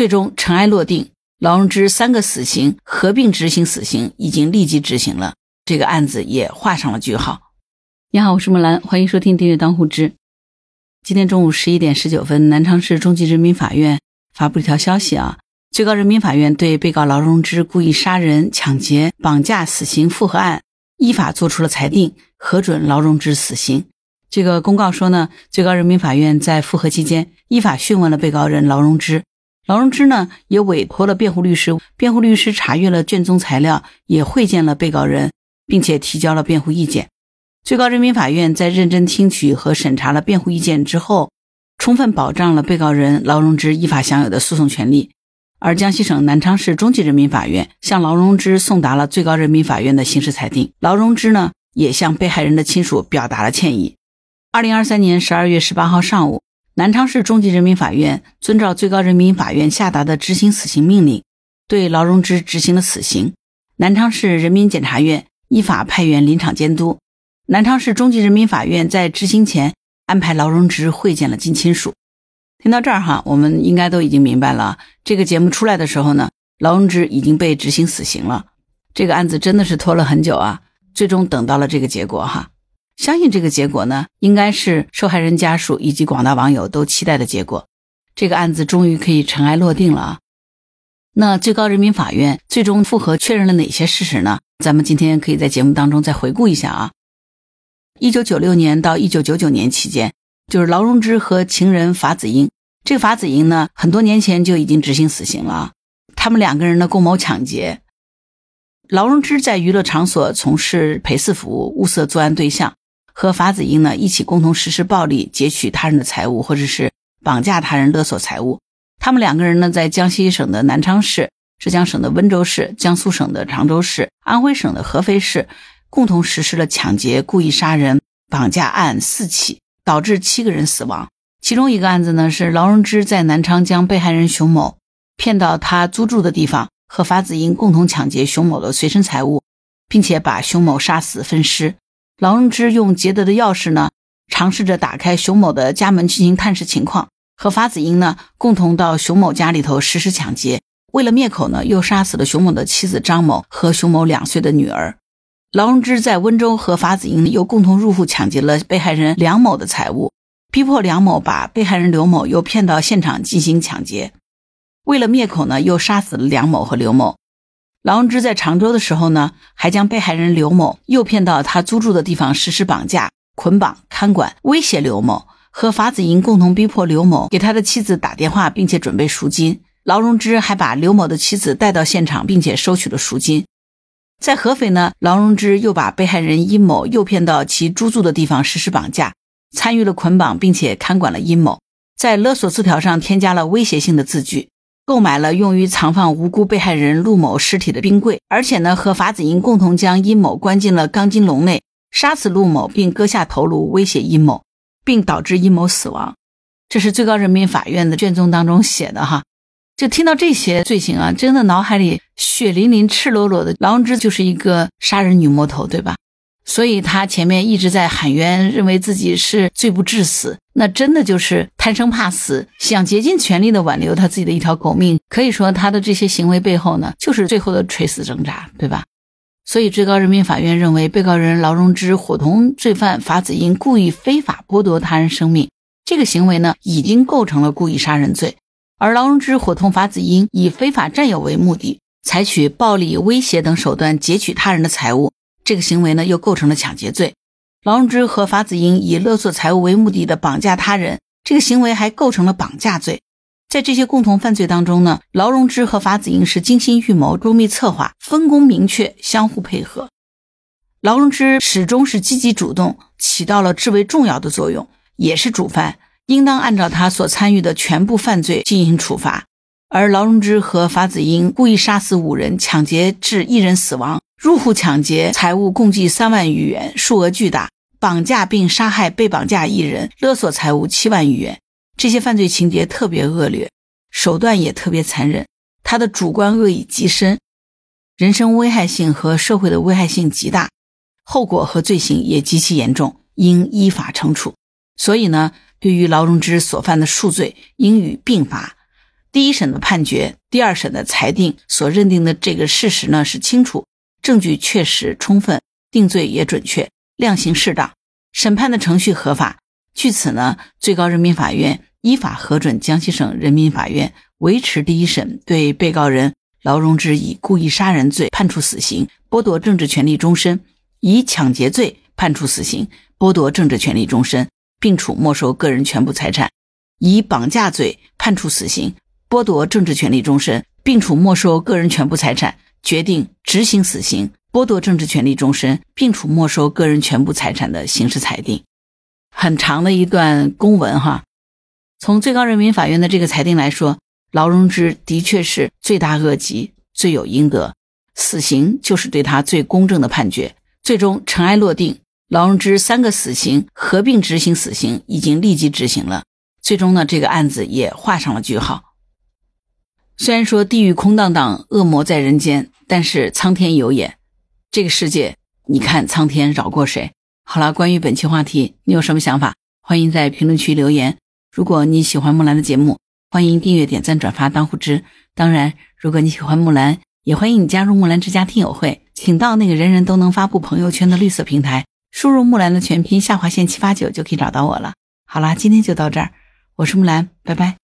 最终尘埃落定，劳荣枝三个死刑合并执行死刑已经立即执行了，这个案子也画上了句号。你好，我是木兰，欢迎收听订阅当户知。今天中午十一点十九分，南昌市中级人民法院发布一条消息啊，最高人民法院对被告劳荣枝故意杀人、抢劫、绑架死刑复核案依法作出了裁定，核准劳荣枝死刑。这个公告说呢，最高人民法院在复核期间依法讯问了被告人劳荣枝，劳荣枝呢也委托了辩护律师，辩护律师查阅了卷宗材料，也会见了被告人，并且提交了辩护意见。最高人民法院在认真听取和审查了辩护意见之后，充分保障了被告人劳荣枝依法享有的诉讼权利。而江西省南昌市中级人民法院向劳荣枝送达了最高人民法院的刑事裁定，劳荣枝呢也向被害人的亲属表达了歉意。二零二三年十二月十八号上午，南昌市中级人民法院遵照最高人民法院下达的执行死刑命令，对劳荣枝执行了死刑。南昌市人民检察院依法派员临场监督。南昌市中级人民法院在执行前安排劳荣枝会见了近亲属。听到这儿哈，我们应该都已经明白了。这个节目出来的时候呢，劳荣枝已经被执行死刑了。这个案子真的是拖了很久啊，最终等到了这个结果哈。相信这个结果呢，应该是受害人家属以及广大网友都期待的结果。这个案子终于可以尘埃落定了啊！那最高人民法院最终复核确认了哪些事实呢？咱们今天可以在节目当中再回顾一下啊。一九九六年到一九九九年期间，就是劳荣枝和情人法子英。这个法子英呢，很多年前就已经执行死刑了啊。他们两个人呢共谋抢劫。劳荣枝在娱乐场所从事陪侍服务，物色作案对象。和法子英呢一起共同实施暴力，劫取他人的财物，或者是绑架他人勒索财物。他们两个人呢在江西省的南昌市、浙江省的温州市、江苏省的常州市、安徽省的合肥市，共同实施了抢劫、故意杀人、绑架案四起，导致七个人死亡。其中一个案子呢是劳荣枝在南昌将被害人熊某骗到他租住的地方，和法子英共同抢劫熊某的随身财物，并且把熊某杀死分尸。劳荣枝用劫得的钥匙呢，尝试着打开熊某的家门进行探视情况，和法子英呢共同到熊某家里头实施抢劫。为了灭口呢，又杀死了熊某的妻子张某和熊某两岁的女儿。劳荣枝在温州和法子英又共同入户抢劫了被害人梁某的财物，逼迫梁某把被害人刘某又骗到现场进行抢劫。为了灭口呢，又杀死了梁某和刘某。劳荣枝在常州的时候呢，还将被害人刘某诱骗到他租住的地方实施绑架、捆绑、看管、威胁刘某，和法子英共同逼迫刘某给他的妻子打电话，并且准备赎金。劳荣枝还把刘某的妻子带到现场，并且收取了赎金。在合肥呢，劳荣枝又把被害人殷某诱骗到其租住的地方实施绑架，参与了捆绑，并且看管了殷某，在勒索字条上添加了威胁性的字句。购买了用于藏放无辜被害人陆某尸体的冰柜，而且呢，和法子英共同将殷某关进了钢筋笼内，杀死陆某，并割下头颅威胁殷某，并导致殷某死亡。这是最高人民法院的卷宗当中写的哈。就听到这些罪行啊，真的脑海里血淋淋、赤裸裸的，劳荣枝就是一个杀人女魔头，对吧？所以他前面一直在喊冤，认为自己是罪不至死，那真的就是贪生怕死，想竭尽全力的挽留他自己的一条狗命。可以说，他的这些行为背后呢，就是最后的垂死挣扎，对吧？所以，最高人民法院认为，被告人劳荣枝伙同罪犯法子英故意非法剥夺他人生命，这个行为呢，已经构成了故意杀人罪。而劳荣枝伙同法子英以非法占有为目的，采取暴力、威胁等手段劫取他人的财物。这个行为呢，又构成了抢劫罪。劳荣枝和法子英以勒索财物为目的的绑架他人，这个行为还构成了绑架罪。在这些共同犯罪当中呢，劳荣枝和法子英是精心预谋、周密策划、分工明确、相互配合。劳荣枝始终是积极主动，起到了至为重要的作用，也是主犯，应当按照他所参与的全部犯罪进行处罚。而劳荣枝和法子英故意杀死五人，抢劫致一人死亡。入户抢劫财物共计三万余元，数额巨大；绑架并杀害被绑架一人，勒索财物七万余元。这些犯罪情节特别恶劣，手段也特别残忍，他的主观恶意极深，人身危害性和社会的危害性极大，后果和罪行也极其严重，应依法惩处。所以呢，对于劳荣枝所犯的数罪，应予并罚。第一审的判决、第二审的裁定所认定的这个事实呢是清楚，证据确实充分，定罪也准确，量刑适当，审判的程序合法。据此呢，最高人民法院依法核准江西省人民法院维持第一审对被告人劳荣枝以故意杀人罪判处死刑，剥夺政治权利终身；以抢劫罪判处死刑，剥夺政治权利终身，并处没收个人全部财产；以绑架罪判处死刑。剥夺政治权利终身，并处没收个人全部财产，决定执行死刑；剥夺政治权利终身，并处没收个人全部财产的刑事裁定。很长的一段公文哈。从最高人民法院的这个裁定来说，劳荣枝的确是罪大恶极，罪有应得，死刑就是对他最公正的判决。最终尘埃落定，劳荣枝三个死刑合并执行死刑已经立即执行了。最终呢，这个案子也画上了句号。虽然说地狱空荡荡，恶魔在人间，但是苍天有眼。这个世界，你看苍天饶过谁？好了，关于本期话题，你有什么想法？欢迎在评论区留言。如果你喜欢木兰的节目，欢迎订阅、点赞、转发、当护知。当然，如果你喜欢木兰，也欢迎你加入木兰之家听友会，请到那个人人都能发布朋友圈的绿色平台，输入木兰的全拼下划线七八九就可以找到我了。好啦，今天就到这儿，我是木兰，拜拜。